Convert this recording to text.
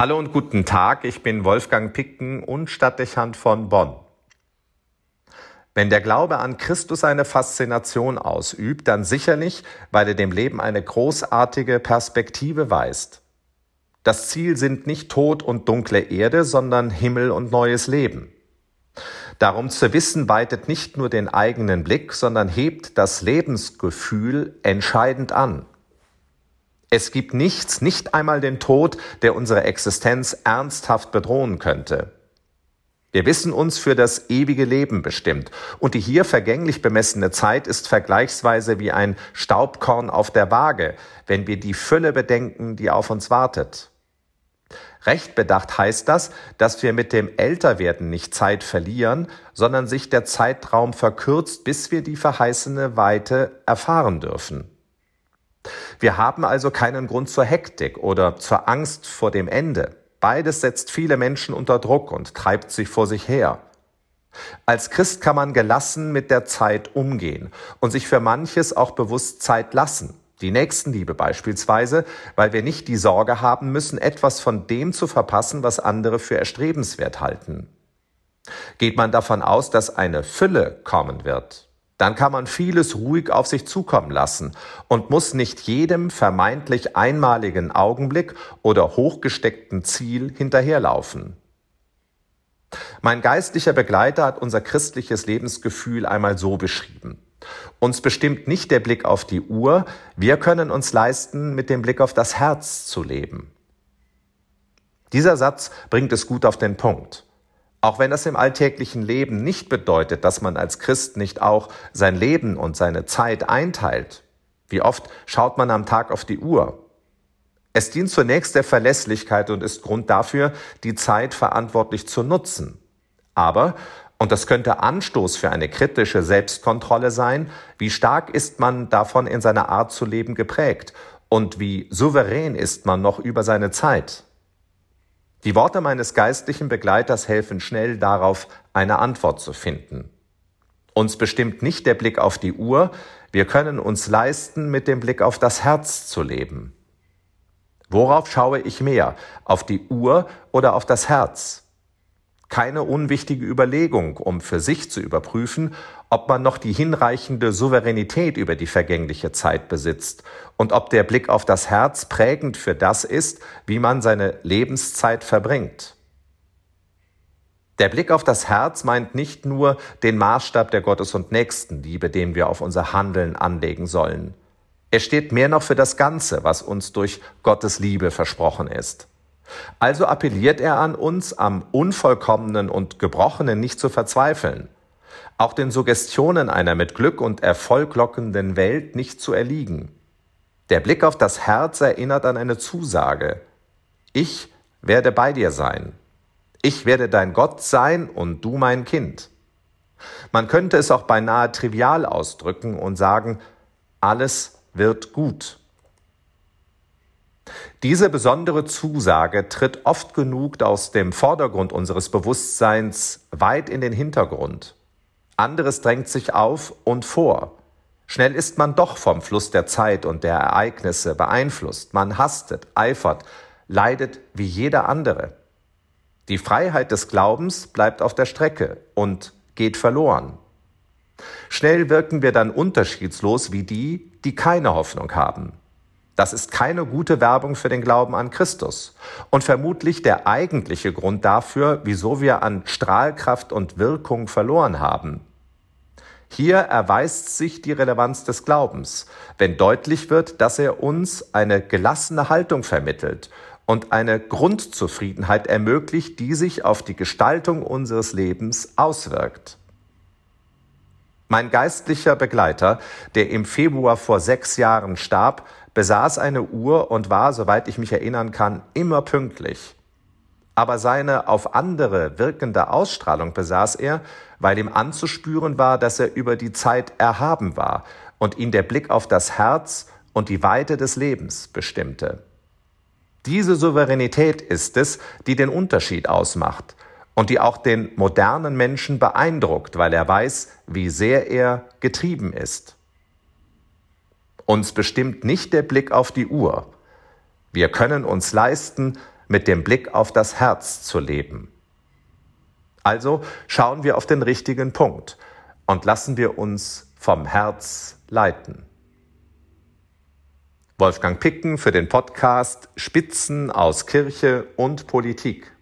Hallo und guten Tag, ich bin Wolfgang Picken und Stadtdechant von Bonn. Wenn der Glaube an Christus eine Faszination ausübt, dann sicherlich, weil er dem Leben eine großartige Perspektive weist. Das Ziel sind nicht Tod und dunkle Erde, sondern Himmel und neues Leben. Darum zu wissen weitet nicht nur den eigenen Blick, sondern hebt das Lebensgefühl entscheidend an. Es gibt nichts, nicht einmal den Tod, der unsere Existenz ernsthaft bedrohen könnte. Wir wissen uns für das ewige Leben bestimmt, und die hier vergänglich bemessene Zeit ist vergleichsweise wie ein Staubkorn auf der Waage, wenn wir die Fülle bedenken, die auf uns wartet. Recht bedacht heißt das, dass wir mit dem Älterwerden nicht Zeit verlieren, sondern sich der Zeitraum verkürzt, bis wir die verheißene Weite erfahren dürfen. Wir haben also keinen Grund zur Hektik oder zur Angst vor dem Ende. Beides setzt viele Menschen unter Druck und treibt sich vor sich her. Als Christ kann man gelassen mit der Zeit umgehen und sich für manches auch bewusst Zeit lassen. Die Nächstenliebe beispielsweise, weil wir nicht die Sorge haben müssen, etwas von dem zu verpassen, was andere für erstrebenswert halten. Geht man davon aus, dass eine Fülle kommen wird, dann kann man vieles ruhig auf sich zukommen lassen und muss nicht jedem vermeintlich einmaligen Augenblick oder hochgesteckten Ziel hinterherlaufen. Mein geistlicher Begleiter hat unser christliches Lebensgefühl einmal so beschrieben. Uns bestimmt nicht der Blick auf die Uhr, wir können uns leisten, mit dem Blick auf das Herz zu leben. Dieser Satz bringt es gut auf den Punkt. Auch wenn das im alltäglichen Leben nicht bedeutet, dass man als Christ nicht auch sein Leben und seine Zeit einteilt. Wie oft schaut man am Tag auf die Uhr? Es dient zunächst der Verlässlichkeit und ist Grund dafür, die Zeit verantwortlich zu nutzen. Aber, und das könnte Anstoß für eine kritische Selbstkontrolle sein, wie stark ist man davon in seiner Art zu leben geprägt und wie souverän ist man noch über seine Zeit? Die Worte meines geistlichen Begleiters helfen schnell darauf, eine Antwort zu finden. Uns bestimmt nicht der Blick auf die Uhr, wir können uns leisten, mit dem Blick auf das Herz zu leben. Worauf schaue ich mehr, auf die Uhr oder auf das Herz? Keine unwichtige Überlegung, um für sich zu überprüfen, ob man noch die hinreichende Souveränität über die vergängliche Zeit besitzt und ob der Blick auf das Herz prägend für das ist, wie man seine Lebenszeit verbringt. Der Blick auf das Herz meint nicht nur den Maßstab der Gottes- und Nächstenliebe, den wir auf unser Handeln anlegen sollen. Er steht mehr noch für das Ganze, was uns durch Gottes Liebe versprochen ist. Also appelliert er an uns, am Unvollkommenen und Gebrochenen nicht zu verzweifeln, auch den Suggestionen einer mit Glück und Erfolg lockenden Welt nicht zu erliegen. Der Blick auf das Herz erinnert an eine Zusage. Ich werde bei dir sein. Ich werde dein Gott sein und du mein Kind. Man könnte es auch beinahe trivial ausdrücken und sagen, alles wird gut. Diese besondere Zusage tritt oft genug aus dem Vordergrund unseres Bewusstseins weit in den Hintergrund. Anderes drängt sich auf und vor. Schnell ist man doch vom Fluss der Zeit und der Ereignisse beeinflusst. Man hastet, eifert, leidet wie jeder andere. Die Freiheit des Glaubens bleibt auf der Strecke und geht verloren. Schnell wirken wir dann unterschiedslos wie die, die keine Hoffnung haben. Das ist keine gute Werbung für den Glauben an Christus und vermutlich der eigentliche Grund dafür, wieso wir an Strahlkraft und Wirkung verloren haben. Hier erweist sich die Relevanz des Glaubens, wenn deutlich wird, dass er uns eine gelassene Haltung vermittelt und eine Grundzufriedenheit ermöglicht, die sich auf die Gestaltung unseres Lebens auswirkt. Mein geistlicher Begleiter, der im Februar vor sechs Jahren starb, besaß eine Uhr und war, soweit ich mich erinnern kann, immer pünktlich. Aber seine auf andere wirkende Ausstrahlung besaß er, weil ihm anzuspüren war, dass er über die Zeit erhaben war und ihn der Blick auf das Herz und die Weite des Lebens bestimmte. Diese Souveränität ist es, die den Unterschied ausmacht und die auch den modernen Menschen beeindruckt, weil er weiß, wie sehr er getrieben ist. Uns bestimmt nicht der Blick auf die Uhr. Wir können uns leisten, mit dem Blick auf das Herz zu leben. Also schauen wir auf den richtigen Punkt und lassen wir uns vom Herz leiten. Wolfgang Picken für den Podcast Spitzen aus Kirche und Politik.